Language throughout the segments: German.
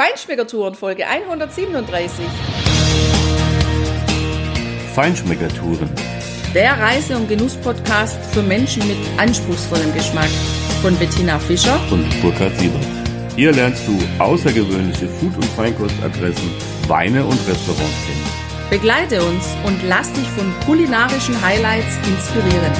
Feinschmeckertouren Folge 137. Feinschmeckertouren. Der Reise- und Genuss-Podcast für Menschen mit anspruchsvollem Geschmack von Bettina Fischer und Burkhard Siebert. Hier lernst du außergewöhnliche Food- und Feinkostadressen, Weine und Restaurants kennen. Begleite uns und lass dich von kulinarischen Highlights inspirieren.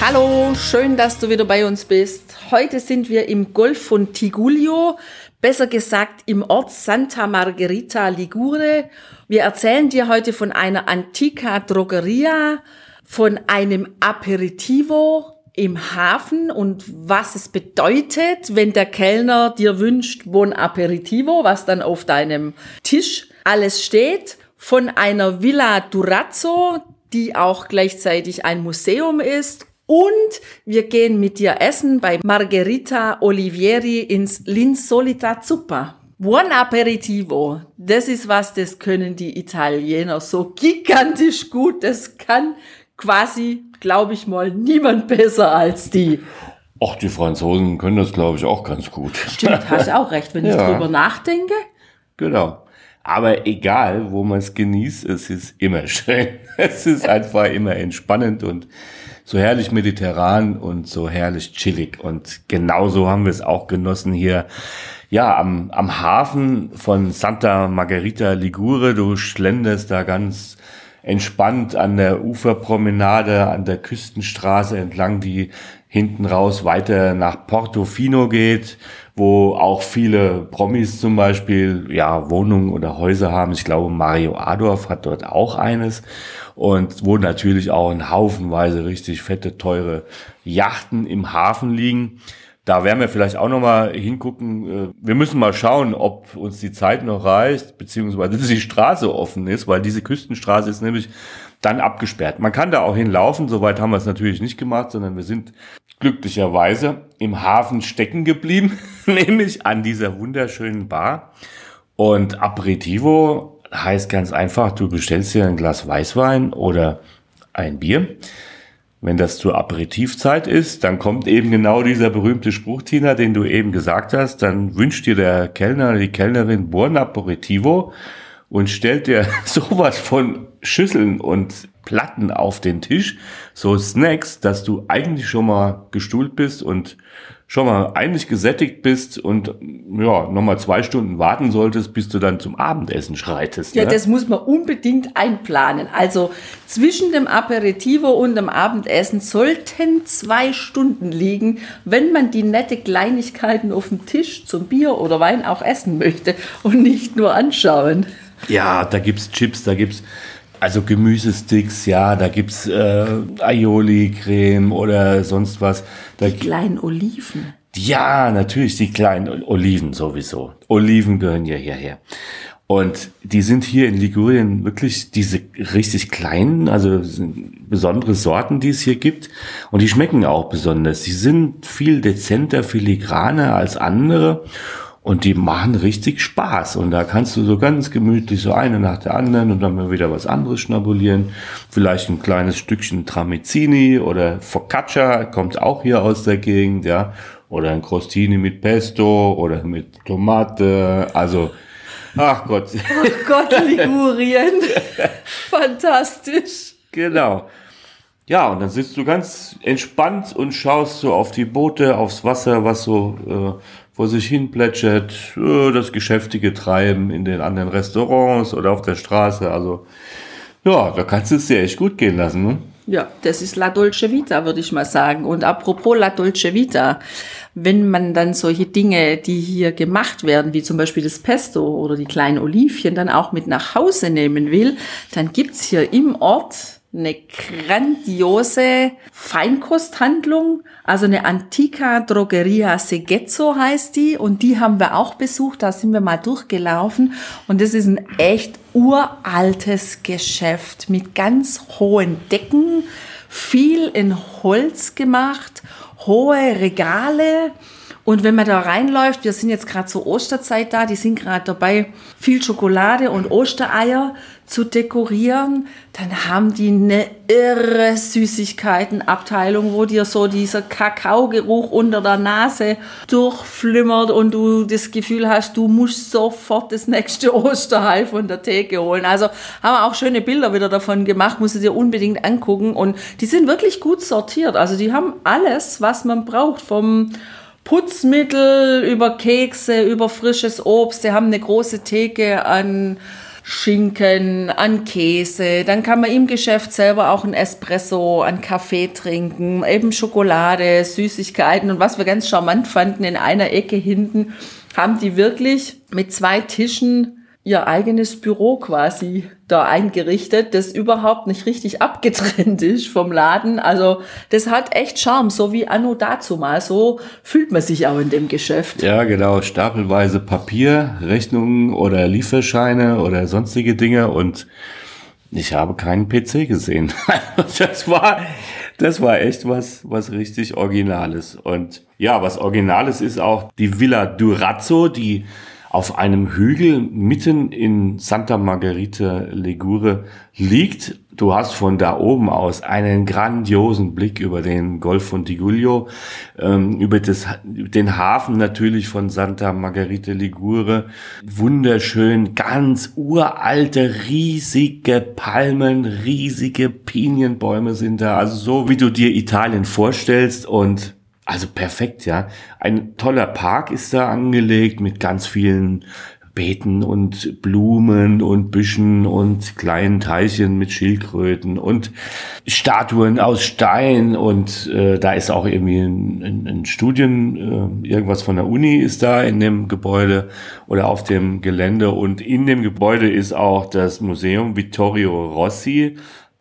Hallo, schön, dass du wieder bei uns bist. Heute sind wir im Golf von Tigullio, besser gesagt im Ort Santa Margherita Ligure. Wir erzählen dir heute von einer Antica Drogeria, von einem Aperitivo im Hafen und was es bedeutet, wenn der Kellner dir wünscht Buon Aperitivo, was dann auf deinem Tisch alles steht, von einer Villa Durazzo, die auch gleichzeitig ein Museum ist und wir gehen mit dir essen bei Margherita Olivieri ins L'Insolita Zuppa. Buon aperitivo. Das ist was, das können die Italiener so gigantisch gut. Das kann quasi, glaube ich mal, niemand besser als die. Ach, die Franzosen können das, glaube ich, auch ganz gut. Stimmt, hast auch recht, wenn ja. ich drüber nachdenke. Genau. Aber egal, wo man es genießt, es ist immer schön. Es ist einfach immer entspannend und so herrlich mediterran und so herrlich chillig. Und genauso haben wir es auch genossen hier. Ja, am, am Hafen von Santa Margherita Ligure. Du schlenderst da ganz entspannt an der Uferpromenade, an der Küstenstraße entlang, die hinten raus weiter nach Portofino geht, wo auch viele Promis zum Beispiel ja Wohnungen oder Häuser haben. Ich glaube, Mario Adorf hat dort auch eines und wo natürlich auch ein Haufenweise richtig fette, teure Yachten im Hafen liegen. Da werden wir vielleicht auch noch mal hingucken. Äh, wir müssen mal schauen, ob uns die Zeit noch reicht, beziehungsweise die Straße offen ist, weil diese Küstenstraße ist nämlich dann abgesperrt. Man kann da auch hinlaufen, soweit haben wir es natürlich nicht gemacht, sondern wir sind glücklicherweise im Hafen stecken geblieben, nämlich an dieser wunderschönen Bar. Und Aperitivo heißt ganz einfach, du bestellst dir ein Glas Weißwein oder ein Bier. Wenn das zur Aperitivzeit ist, dann kommt eben genau dieser berühmte Spruch, Tina, den du eben gesagt hast. Dann wünscht dir der Kellner oder die Kellnerin Buon Aperitivo und stellt dir sowas von Schüsseln und Platten auf den Tisch, so Snacks, dass du eigentlich schon mal gestuhlt bist und schon mal eigentlich gesättigt bist und ja, nochmal zwei Stunden warten solltest, bis du dann zum Abendessen schreitest. Ja, ne? das muss man unbedingt einplanen. Also zwischen dem Aperitivo und dem Abendessen sollten zwei Stunden liegen, wenn man die nette Kleinigkeiten auf dem Tisch zum Bier oder Wein auch essen möchte und nicht nur anschauen. Ja, da gibt's Chips, da gibt's also Gemüsesticks, ja, da gibt's äh, Aioli-Creme oder sonst was. Da die kleinen Oliven. Ja, natürlich, die kleinen Oliven sowieso. Oliven gehören ja hierher. Und die sind hier in Ligurien wirklich diese richtig kleinen, also besondere Sorten, die es hier gibt. Und die schmecken auch besonders. Sie sind viel dezenter, filigraner als andere. Und die machen richtig Spaß. Und da kannst du so ganz gemütlich so eine nach der anderen und dann mal wieder was anderes schnabulieren. Vielleicht ein kleines Stückchen Tramezzini oder Focaccia kommt auch hier aus der Gegend, ja. Oder ein Crostini mit Pesto oder mit Tomate. Also, ach Gott. Oh Gott, Ligurien. Fantastisch. Genau. Ja, und dann sitzt du ganz entspannt und schaust so auf die Boote, aufs Wasser, was so äh, vor sich hin plätschert, äh, das geschäftige Treiben in den anderen Restaurants oder auf der Straße. Also ja, da kannst du es dir echt gut gehen lassen. Ne? Ja, das ist La Dolce Vita, würde ich mal sagen. Und apropos La Dolce Vita, wenn man dann solche Dinge, die hier gemacht werden, wie zum Beispiel das Pesto oder die kleinen Olivchen, dann auch mit nach Hause nehmen will, dann gibt's hier im Ort eine grandiose Feinkosthandlung, also eine Antica Drogeria Segezzo heißt die und die haben wir auch besucht, da sind wir mal durchgelaufen und das ist ein echt uraltes Geschäft mit ganz hohen Decken, viel in Holz gemacht, hohe Regale Und wenn man da reinläuft, wir sind jetzt gerade zur Osterzeit da, die sind gerade dabei, viel Schokolade und Ostereier zu dekorieren, dann haben die eine irre Süßigkeitenabteilung, wo dir so dieser Kakaogeruch unter der Nase durchflimmert und du das Gefühl hast, du musst sofort das nächste Osterhai von der Theke holen. Also haben wir auch schöne Bilder wieder davon gemacht, musst du dir unbedingt angucken und die sind wirklich gut sortiert. Also die haben alles, was man braucht vom Putzmittel, über Kekse, über frisches Obst. Sie haben eine große Theke an Schinken, an Käse. Dann kann man im Geschäft selber auch ein Espresso, an Kaffee trinken, eben Schokolade, Süßigkeiten. Und was wir ganz charmant fanden, in einer Ecke hinten haben die wirklich mit zwei Tischen ihr eigenes Büro quasi da eingerichtet, das überhaupt nicht richtig abgetrennt ist vom Laden. Also das hat echt Charme, so wie Anno dazu mal. So fühlt man sich auch in dem Geschäft. Ja, genau. Stapelweise Papier, Rechnungen oder Lieferscheine oder sonstige Dinge und ich habe keinen PC gesehen. das war, das war echt was, was richtig Originales. Und ja, was Originales ist auch die Villa Durazzo, die auf einem Hügel mitten in Santa Margherita Ligure liegt. Du hast von da oben aus einen grandiosen Blick über den Golf von Tigullio, ähm, über das, den Hafen natürlich von Santa Margherita Ligure. Wunderschön, ganz uralte, riesige Palmen, riesige Pinienbäume sind da. Also so wie du dir Italien vorstellst und also perfekt, ja. Ein toller Park ist da angelegt mit ganz vielen Beeten und Blumen und Büschen und kleinen Teilchen mit Schildkröten und Statuen aus Stein und äh, da ist auch irgendwie ein, ein, ein Studien, äh, irgendwas von der Uni ist da in dem Gebäude oder auf dem Gelände und in dem Gebäude ist auch das Museum Vittorio Rossi,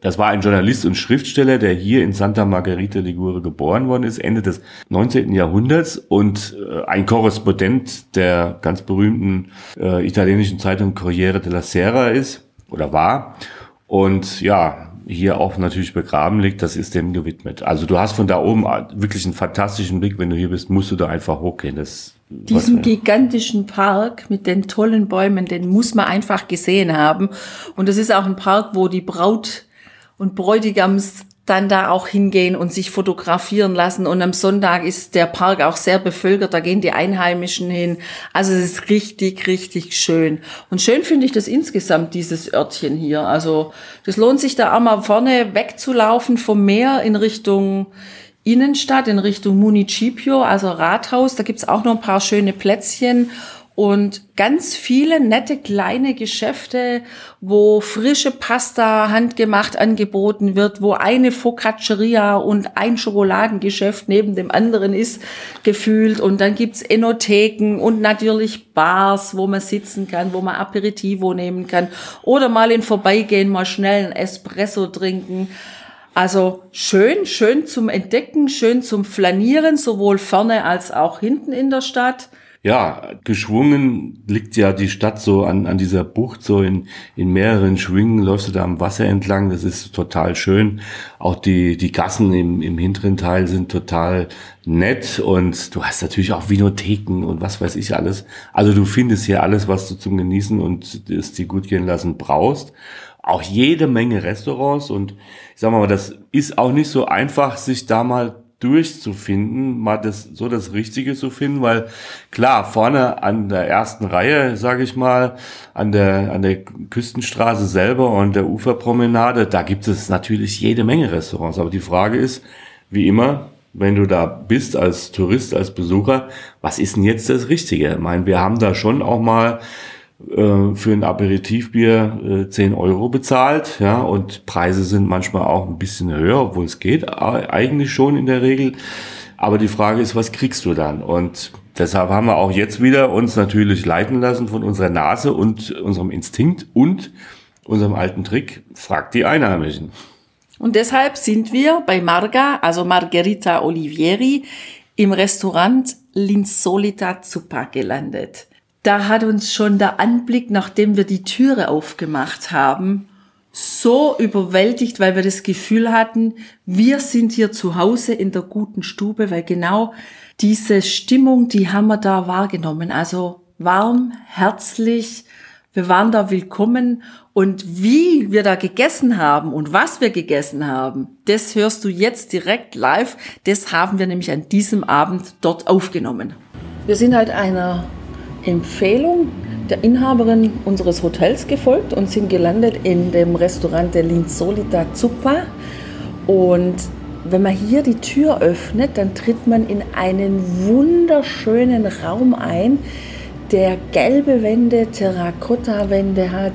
das war ein Journalist und Schriftsteller, der hier in Santa Margherita Ligure geboren worden ist, Ende des 19. Jahrhunderts und äh, ein Korrespondent der ganz berühmten äh, italienischen Zeitung Corriere della Sera ist oder war. Und ja, hier auch natürlich begraben liegt, das ist dem gewidmet. Also du hast von da oben wirklich einen fantastischen Blick. Wenn du hier bist, musst du da einfach hochgehen. Das diesen gigantischen Park mit den tollen Bäumen, den muss man einfach gesehen haben. Und das ist auch ein Park, wo die Braut und Bräutigams dann da auch hingehen und sich fotografieren lassen. Und am Sonntag ist der Park auch sehr bevölkert, da gehen die Einheimischen hin. Also es ist richtig, richtig schön. Und schön finde ich das insgesamt, dieses Örtchen hier. Also das lohnt sich da auch mal vorne wegzulaufen vom Meer in Richtung Innenstadt, in Richtung Municipio, also Rathaus. Da gibt's auch noch ein paar schöne Plätzchen und ganz viele nette kleine Geschäfte, wo frische Pasta handgemacht angeboten wird, wo eine Focacceria und ein Schokoladengeschäft neben dem anderen ist gefühlt. Und dann gibt's Enotheken und natürlich Bars, wo man sitzen kann, wo man Aperitivo nehmen kann. Oder mal in Vorbeigehen mal schnell ein Espresso trinken. Also schön, schön zum Entdecken, schön zum Flanieren, sowohl vorne als auch hinten in der Stadt ja, geschwungen liegt ja die Stadt so an, an dieser Bucht, so in, in mehreren Schwingen läufst du da am Wasser entlang, das ist total schön. Auch die, die Gassen im, im hinteren Teil sind total nett und du hast natürlich auch Vinotheken und was weiß ich alles. Also du findest hier alles, was du zum Genießen und es dir gut gehen lassen brauchst. Auch jede Menge Restaurants und ich sag mal, das ist auch nicht so einfach, sich da mal durchzufinden, mal das so das Richtige zu finden, weil klar vorne an der ersten Reihe, sage ich mal, an der an der Küstenstraße selber und der Uferpromenade, da gibt es natürlich jede Menge Restaurants. Aber die Frage ist, wie immer, wenn du da bist als Tourist, als Besucher, was ist denn jetzt das Richtige? Ich meine, wir haben da schon auch mal äh, für ein Aperitivbier äh, 10 Euro bezahlt, ja, und Preise sind manchmal auch ein bisschen höher, obwohl es geht, eigentlich schon in der Regel. Aber die Frage ist, was kriegst du dann? Und deshalb haben wir auch jetzt wieder uns natürlich leiten lassen von unserer Nase und unserem Instinkt und unserem alten Trick, fragt die Einheimischen. Und deshalb sind wir bei Marga, also Margherita Olivieri, im Restaurant L'Insolita Zuppa gelandet da hat uns schon der Anblick, nachdem wir die Türe aufgemacht haben, so überwältigt, weil wir das Gefühl hatten, wir sind hier zu Hause in der guten Stube, weil genau diese Stimmung, die haben wir da wahrgenommen. Also warm, herzlich, wir waren da willkommen und wie wir da gegessen haben und was wir gegessen haben, das hörst du jetzt direkt live. Das haben wir nämlich an diesem Abend dort aufgenommen. Wir sind halt einer Empfehlung der Inhaberin unseres Hotels gefolgt und sind gelandet in dem Restaurant der Linsolita Zuppa. Und wenn man hier die Tür öffnet, dann tritt man in einen wunderschönen Raum ein, der gelbe Wände, Terrakotta-Wände hat,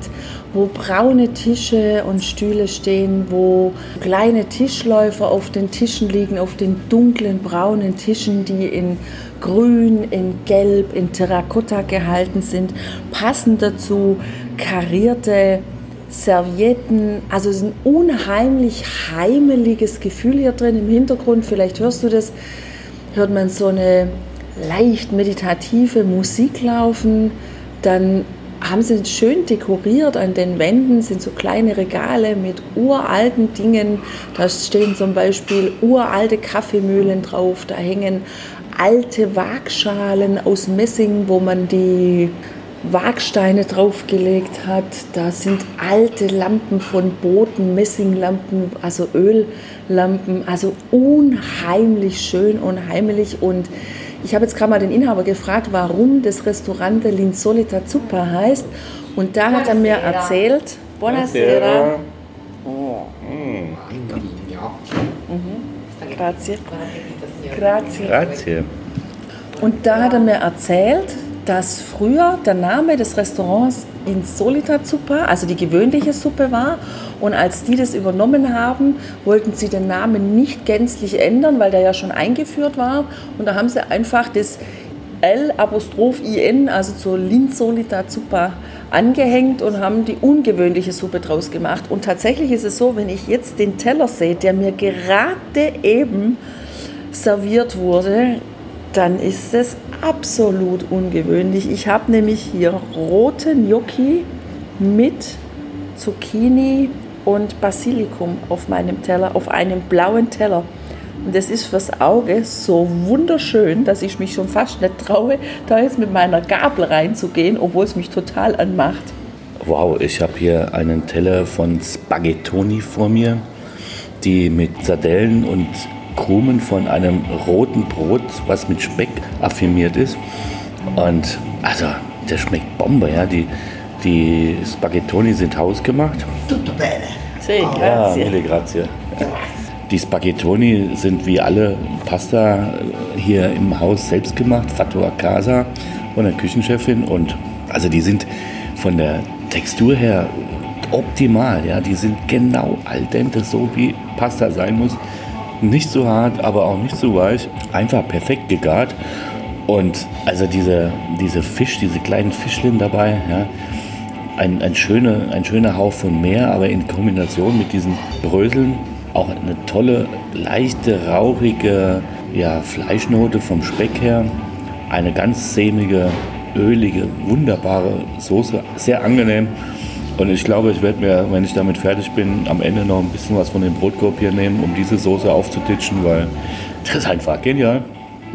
wo braune Tische und Stühle stehen, wo kleine Tischläufer auf den Tischen liegen, auf den dunklen braunen Tischen, die in grün, in gelb, in Terrakotta gehalten sind. Passend dazu karierte Servietten. Also es ist ein unheimlich heimeliges Gefühl hier drin im Hintergrund. Vielleicht hörst du das, hört man so eine leicht meditative Musik laufen. Dann haben sie schön dekoriert. An den Wänden sind so kleine Regale mit uralten Dingen. Da stehen zum Beispiel uralte Kaffeemühlen drauf. Da hängen alte Waagschalen aus Messing, wo man die Waagsteine draufgelegt hat. Da sind alte Lampen von Booten, Messinglampen, also Öllampen. Also unheimlich schön, unheimlich und ich habe jetzt gerade mal den Inhaber gefragt, warum das Restaurant L'Insolita Zuppa heißt. Und da hat er mir erzählt, Buonasera. Oh. Mhm. Grazie. Grazie. Grazie. Und da hat er mir erzählt, dass früher der Name des Restaurants Insolita Zuppa, also die gewöhnliche Suppe war. Und als die das übernommen haben, wollten sie den Namen nicht gänzlich ändern, weil der ja schon eingeführt war. Und da haben sie einfach das L Apostroph IN, also zur Linsolita Zuppa, angehängt und haben die ungewöhnliche Suppe draus gemacht. Und tatsächlich ist es so, wenn ich jetzt den Teller sehe, der mir gerade eben serviert wurde, dann ist es absolut ungewöhnlich. Ich habe nämlich hier rote Gnocchi mit Zucchini und Basilikum auf meinem Teller, auf einem blauen Teller. Und das ist fürs Auge so wunderschön, dass ich mich schon fast nicht traue, da jetzt mit meiner Gabel reinzugehen, obwohl es mich total anmacht. Wow, ich habe hier einen Teller von Spaghettoni vor mir, die mit Sardellen und Krumen von einem roten Brot, was mit Speck affirmiert ist. Und also, der schmeckt Bombe, ja. Die, die Spaghettoni sind hausgemacht. Tutto bene. Sì, grazie. Ja, mille grazie. Die Spaghettoni sind wie alle Pasta hier im Haus selbst gemacht, Fatto a casa von der Küchenchefin. Und also die sind von der Textur her optimal. Ja, die sind genau al dente, so wie Pasta sein muss. Nicht zu hart, aber auch nicht zu weich. Einfach perfekt gegart. Und also diese, diese Fisch, diese kleinen Fischchen dabei, ja, ein, ein, schöner, ein schöner Hauch von Meer, aber in Kombination mit diesen Bröseln auch eine tolle, leichte, rauchige ja, Fleischnote vom Speck her. Eine ganz sämige, ölige, wunderbare Soße, sehr angenehm. Und ich glaube, ich werde mir, wenn ich damit fertig bin, am Ende noch ein bisschen was von dem Brotkorb hier nehmen, um diese Soße aufzutitschen, weil das ist einfach genial.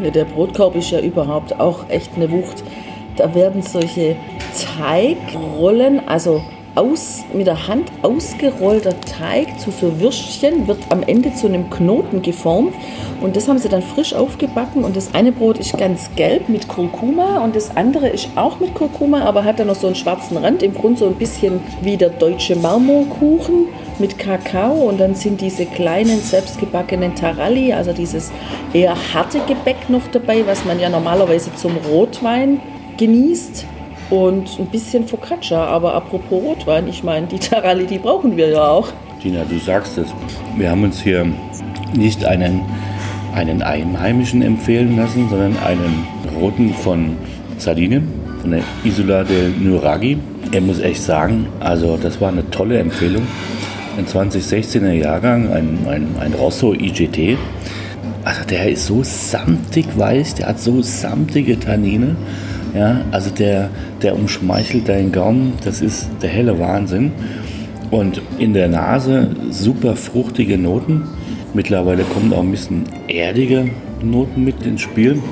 Ja, der Brotkorb ist ja überhaupt auch echt eine Wucht. Da werden solche Teigrollen, also aus, mit der Hand ausgerollter Teig zu so Würstchen, wird am Ende zu einem Knoten geformt. Und das haben sie dann frisch aufgebacken. Und das eine Brot ist ganz gelb mit Kurkuma und das andere ist auch mit Kurkuma, aber hat dann noch so einen schwarzen Rand. Im Grunde so ein bisschen wie der deutsche Marmorkuchen mit Kakao. Und dann sind diese kleinen selbstgebackenen Taralli, also dieses eher harte Gebäck noch dabei, was man ja normalerweise zum Rotwein genießt und ein bisschen Focaccia. Aber apropos Rotwein, ich meine, die Taralli, die brauchen wir ja auch. Tina, du sagst es. Wir haben uns hier nicht einen, einen Einheimischen empfehlen lassen, sondern einen roten von Sardinien, von der Isola del Nuraghi. Er muss echt sagen, also das war eine tolle Empfehlung. Ein 2016er Jahrgang, ein, ein, ein Rosso IGT. Also der ist so samtig weiß, der hat so samtige Tannine. Ja, also der, der umschmeichelt deinen Gaumen, das ist der helle Wahnsinn. Und in der Nase super fruchtige Noten. Mittlerweile kommt auch ein bisschen erdige Noten mit ins Spiel?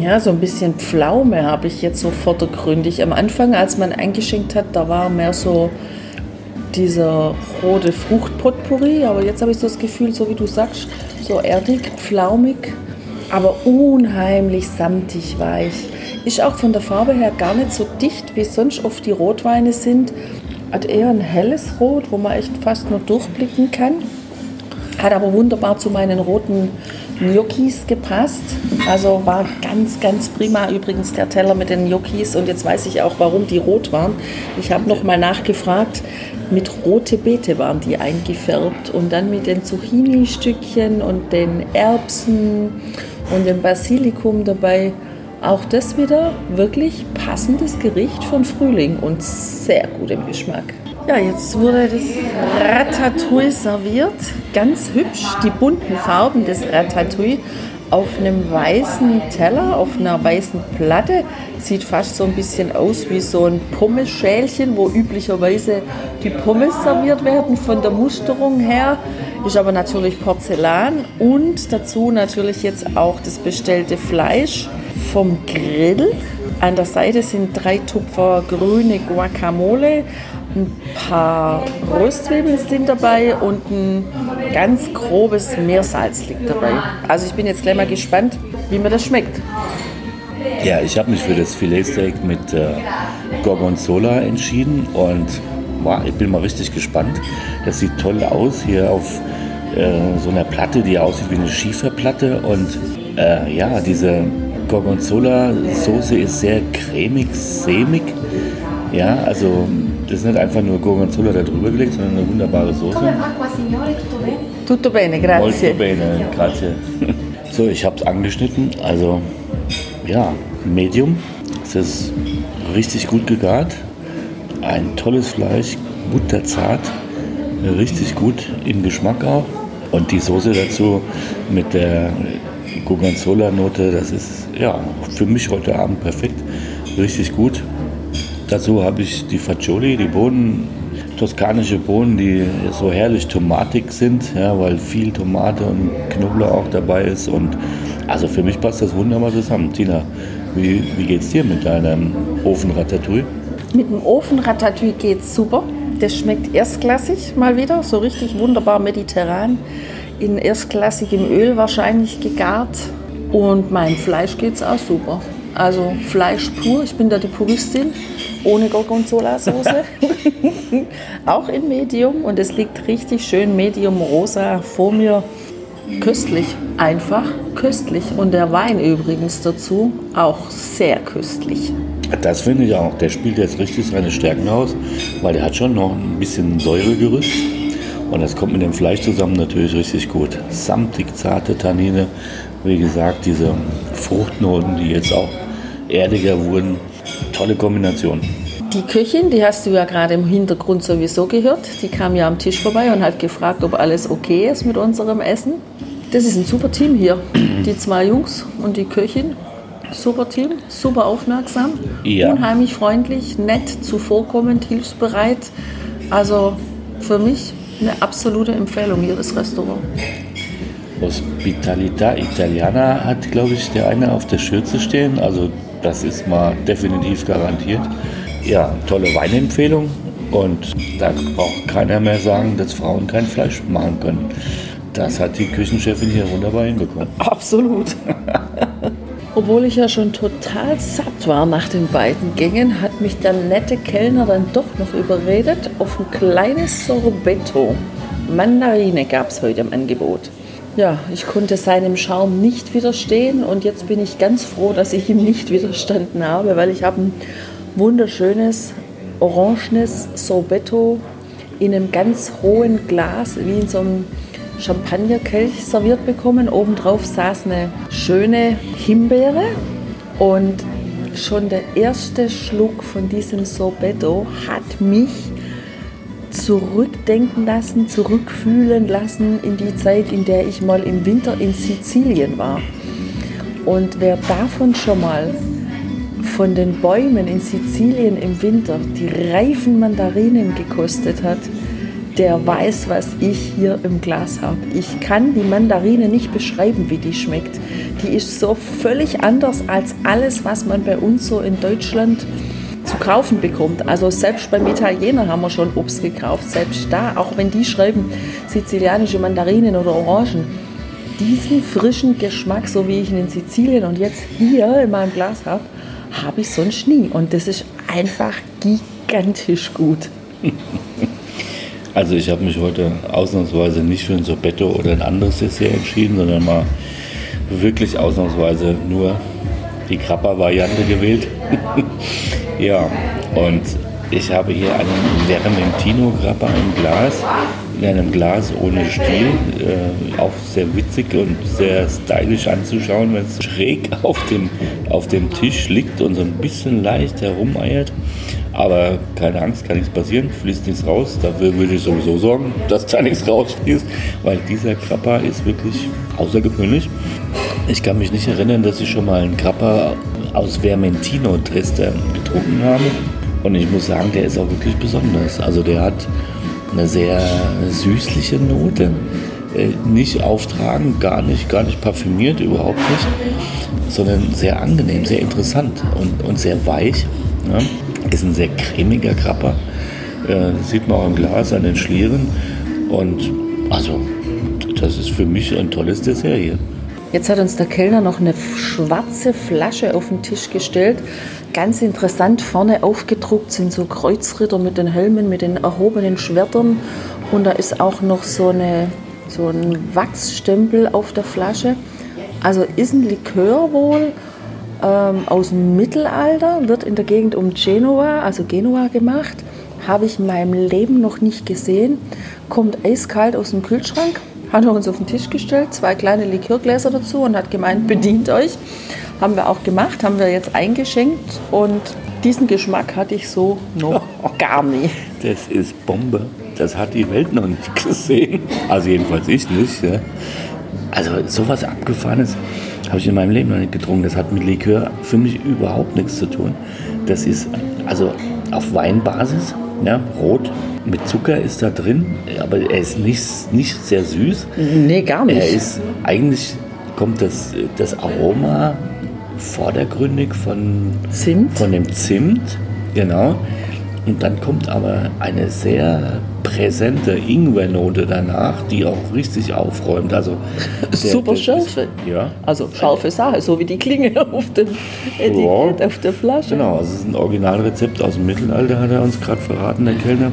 Ja, so ein bisschen Pflaume habe ich jetzt so vordergründig. Am Anfang, als man eingeschenkt hat, da war mehr so dieser rote Fruchtpotpourri, aber jetzt habe ich so das Gefühl, so wie du sagst, so erdig, pflaumig, aber unheimlich samtig weich. Ist auch von der Farbe her gar nicht so dicht, wie sonst oft die Rotweine sind. Hat eher ein helles Rot, wo man echt fast nur durchblicken kann. Hat aber wunderbar zu meinen roten Gnocchis gepasst. Also war ganz, ganz prima. Übrigens der Teller mit den Gnocchis. Und jetzt weiß ich auch, warum die rot waren. Ich habe noch mal nachgefragt. Mit rote Beete waren die eingefärbt. Und dann mit den Zucchini-Stückchen und den Erbsen und dem Basilikum dabei. Auch das wieder wirklich passendes Gericht von Frühling und sehr gut im Geschmack. Ja, jetzt wurde das Ratatouille serviert. Ganz hübsch, die bunten Farben des Ratatouille auf einem weißen Teller, auf einer weißen Platte. Sieht fast so ein bisschen aus wie so ein Pommes-Schälchen, wo üblicherweise die Pommes serviert werden von der Musterung her. Ist aber natürlich Porzellan und dazu natürlich jetzt auch das bestellte Fleisch vom Grill. An der Seite sind drei Tupfer grüne Guacamole, ein paar Röstzwiebeln sind dabei und ein ganz grobes Meersalz liegt dabei. Also ich bin jetzt gleich mal gespannt, wie mir das schmeckt. Ja, ich habe mich für das Filetsteak mit äh, Gorgonzola entschieden und wow, ich bin mal richtig gespannt. Das sieht toll aus hier auf äh, so einer Platte, die aussieht wie eine Schieferplatte und äh, ja, diese Gorgonzola-Soße ist sehr cremig, sämig. Ja, also das ist nicht einfach nur Gorgonzola da drüber gelegt, sondern eine wunderbare Soße. Tutto bene, grazie. Molto bene, grazie. So, ich habe es angeschnitten. Also, ja, Medium. Es ist richtig gut gegart. Ein tolles Fleisch, butterzart, richtig gut im Geschmack auch. Und die Soße dazu mit der Gorgonzola-Note, das ist ja für mich heute Abend perfekt. Richtig gut. Dazu habe ich die Fagioli, die Bohnen, toskanische Bohnen, die so herrlich tomatig sind, ja, weil viel Tomate und Knoblauch auch dabei ist. Und also für mich passt das wunderbar zusammen. Tina, wie, wie es dir mit deinem Ofenratatouille? Mit dem Ofenratatouille geht es super. Das schmeckt erstklassig mal wieder, so richtig wunderbar mediterran. In erstklassigem Öl wahrscheinlich gegart. Und mein Fleisch geht es auch super. Also Fleisch pur, ich bin da die Puristin, ohne Gorgonzola-Soße. auch in Medium und es liegt richtig schön Medium rosa vor mir. Köstlich, einfach köstlich. Und der Wein übrigens dazu auch sehr köstlich. Das finde ich auch. Der spielt jetzt richtig seine Stärken aus, weil der hat schon noch ein bisschen Säuregerüst. Und das kommt mit dem Fleisch zusammen natürlich richtig gut. Samtig zarte Tannine, wie gesagt, diese Fruchtnoten, die jetzt auch erdiger wurden. Tolle Kombination. Die Köchin, die hast du ja gerade im Hintergrund sowieso gehört, die kam ja am Tisch vorbei und hat gefragt, ob alles okay ist mit unserem Essen. Das ist ein super Team hier. Die zwei Jungs und die Köchin. Super Team, super aufmerksam, ja. unheimlich freundlich, nett, zuvorkommend, hilfsbereit. Also für mich eine absolute Empfehlung hier das Restaurant. Hospitalità Italiana hat, glaube ich, der eine auf der Schürze stehen. Also das ist mal definitiv garantiert. Ja, tolle Weinempfehlung. Und da braucht keiner mehr sagen, dass Frauen kein Fleisch machen können. Das hat die Küchenchefin hier wunderbar hinbekommen. Absolut. Obwohl ich ja schon total satt war nach den beiden Gängen, hat mich der nette Kellner dann doch noch überredet auf ein kleines Sorbetto. Mandarine gab es heute im Angebot. Ja, ich konnte seinem Schaum nicht widerstehen und jetzt bin ich ganz froh, dass ich ihm nicht widerstanden habe, weil ich habe ein wunderschönes orangenes Sorbetto in einem ganz hohen Glas, wie in so einem Champagnerkelch serviert bekommen. Obendrauf saß eine schöne Himbeere und schon der erste Schluck von diesem Sorbetto hat mich zurückdenken lassen, zurückfühlen lassen in die Zeit, in der ich mal im Winter in Sizilien war. Und wer davon schon mal von den Bäumen in Sizilien im Winter die reifen Mandarinen gekostet hat, der weiß, was ich hier im Glas habe. Ich kann die Mandarine nicht beschreiben, wie die schmeckt. die ist so völlig anders als alles, was man bei uns so in Deutschland zu kaufen bekommt. Also selbst beim Italiener haben wir schon Obst gekauft, selbst da, auch wenn die schreiben sizilianische Mandarinen oder Orangen. Diesen frischen Geschmack, so wie ich ihn in Sizilien und jetzt hier in meinem Glas habe, habe ich sonst nie. Und das ist einfach gigantisch gut. Also ich habe mich heute ausnahmsweise nicht für ein Sorbetto oder ein anderes Dessert entschieden, sondern mal wirklich ausnahmsweise nur die Grappa-Variante gewählt. ja, und ich habe hier einen Vermentino Grappa im Glas, in einem Glas ohne Stiel. Äh, auch sehr witzig und sehr stylisch anzuschauen, wenn es schräg auf dem, auf dem Tisch liegt und so ein bisschen leicht herumeiert. Aber keine Angst, kann nichts passieren, fließt nichts raus. Dafür würde ich sowieso sorgen, dass da nichts rausfließt, weil dieser Grappa ist wirklich außergewöhnlich. Ich kann mich nicht erinnern, dass ich schon mal einen Grappa aus Vermentino Dresden getrunken habe. Und ich muss sagen, der ist auch wirklich besonders. Also der hat eine sehr süßliche Note. Äh, nicht auftragend, gar nicht, gar nicht parfümiert, überhaupt nicht, sondern sehr angenehm, sehr interessant und, und sehr weich. Ja. Ist ein sehr cremiger Krapper. Äh, sieht man auch im Glas an den Schlieren. Und also, das ist für mich ein tolles Dessert hier. Jetzt hat uns der Kellner noch eine schwarze Flasche auf den Tisch gestellt. Ganz interessant, vorne aufgedruckt sind so Kreuzritter mit den Helmen, mit den erhobenen Schwertern. Und da ist auch noch so, eine, so ein Wachsstempel auf der Flasche. Also ist ein Likör wohl ähm, aus dem Mittelalter, wird in der Gegend um Genua, also Genua gemacht. Habe ich in meinem Leben noch nicht gesehen. Kommt eiskalt aus dem Kühlschrank hat er uns auf den Tisch gestellt, zwei kleine Likörgläser dazu und hat gemeint, bedient euch. Haben wir auch gemacht, haben wir jetzt eingeschenkt und diesen Geschmack hatte ich so noch gar nie. Das ist Bombe. Das hat die Welt noch nicht gesehen. Also jedenfalls ich nicht. Ja. Also sowas Abgefahrenes habe ich in meinem Leben noch nicht getrunken. Das hat mit Likör für mich überhaupt nichts zu tun. Das ist also auf Weinbasis, ja, rot, mit Zucker ist da drin, aber er ist nicht, nicht sehr süß. Nee, gar nicht. Er ist, eigentlich kommt das, das Aroma vordergründig von, Zimt. von dem Zimt, genau. Und dann kommt aber eine sehr präsente Ingwernote danach, die auch richtig aufräumt. Also der, Super scharfe. Ja. Also scharfe Sache, so wie die Klinge auf dem Etikett, ja. auf der Flasche. Genau, es ist ein Originalrezept aus dem Mittelalter, hat er uns gerade verraten, der Kellner.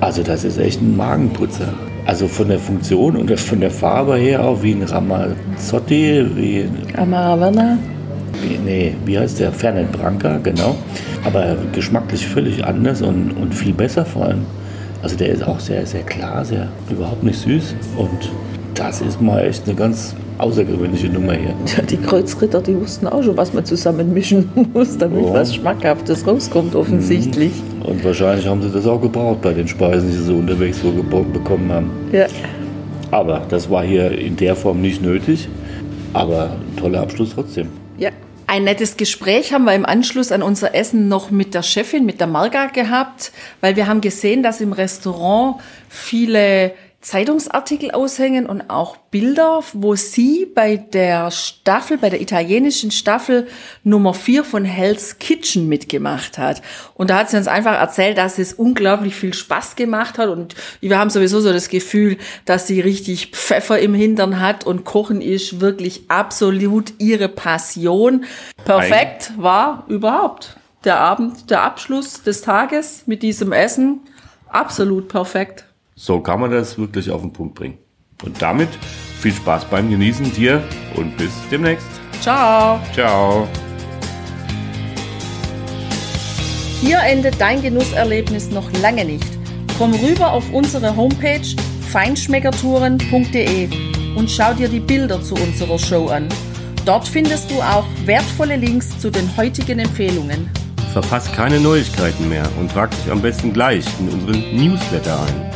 Also das ist echt ein Magenputzer. Also von der Funktion und von der Farbe her auch wie ein Ramazzotti, wie Amaravana. Wie, nee, wie heißt der? Fernet Branca, genau. Aber geschmacklich völlig anders und, und viel besser vor allem. Also der ist auch sehr, sehr klar, sehr überhaupt nicht süß. Und das ist mal echt eine ganz außergewöhnliche Nummer hier. Ja, die Kreuzritter, die wussten auch schon, was man zusammen mischen muss, damit oh. was Schmackhaftes rauskommt, offensichtlich. Mhm. Und wahrscheinlich haben sie das auch gebraucht bei den Speisen, die sie so unterwegs so bekommen haben. Ja. Aber das war hier in der Form nicht nötig. Aber ein toller Abschluss trotzdem. Ja. Ein nettes Gespräch haben wir im Anschluss an unser Essen noch mit der Chefin, mit der Marga gehabt, weil wir haben gesehen, dass im Restaurant viele Zeitungsartikel aushängen und auch Bilder, wo sie bei der Staffel, bei der italienischen Staffel Nummer 4 von Hell's Kitchen mitgemacht hat. Und da hat sie uns einfach erzählt, dass es unglaublich viel Spaß gemacht hat und wir haben sowieso so das Gefühl, dass sie richtig Pfeffer im Hintern hat und Kochen ist wirklich absolut ihre Passion. Perfekt war überhaupt der Abend, der Abschluss des Tages mit diesem Essen. Absolut perfekt. So kann man das wirklich auf den Punkt bringen. Und damit viel Spaß beim Genießen dir und bis demnächst. Ciao. Ciao. Hier endet dein Genusserlebnis noch lange nicht. Komm rüber auf unsere Homepage feinschmeckertouren.de und schau dir die Bilder zu unserer Show an. Dort findest du auch wertvolle Links zu den heutigen Empfehlungen. Verpass keine Neuigkeiten mehr und trag dich am besten gleich in unseren Newsletter ein.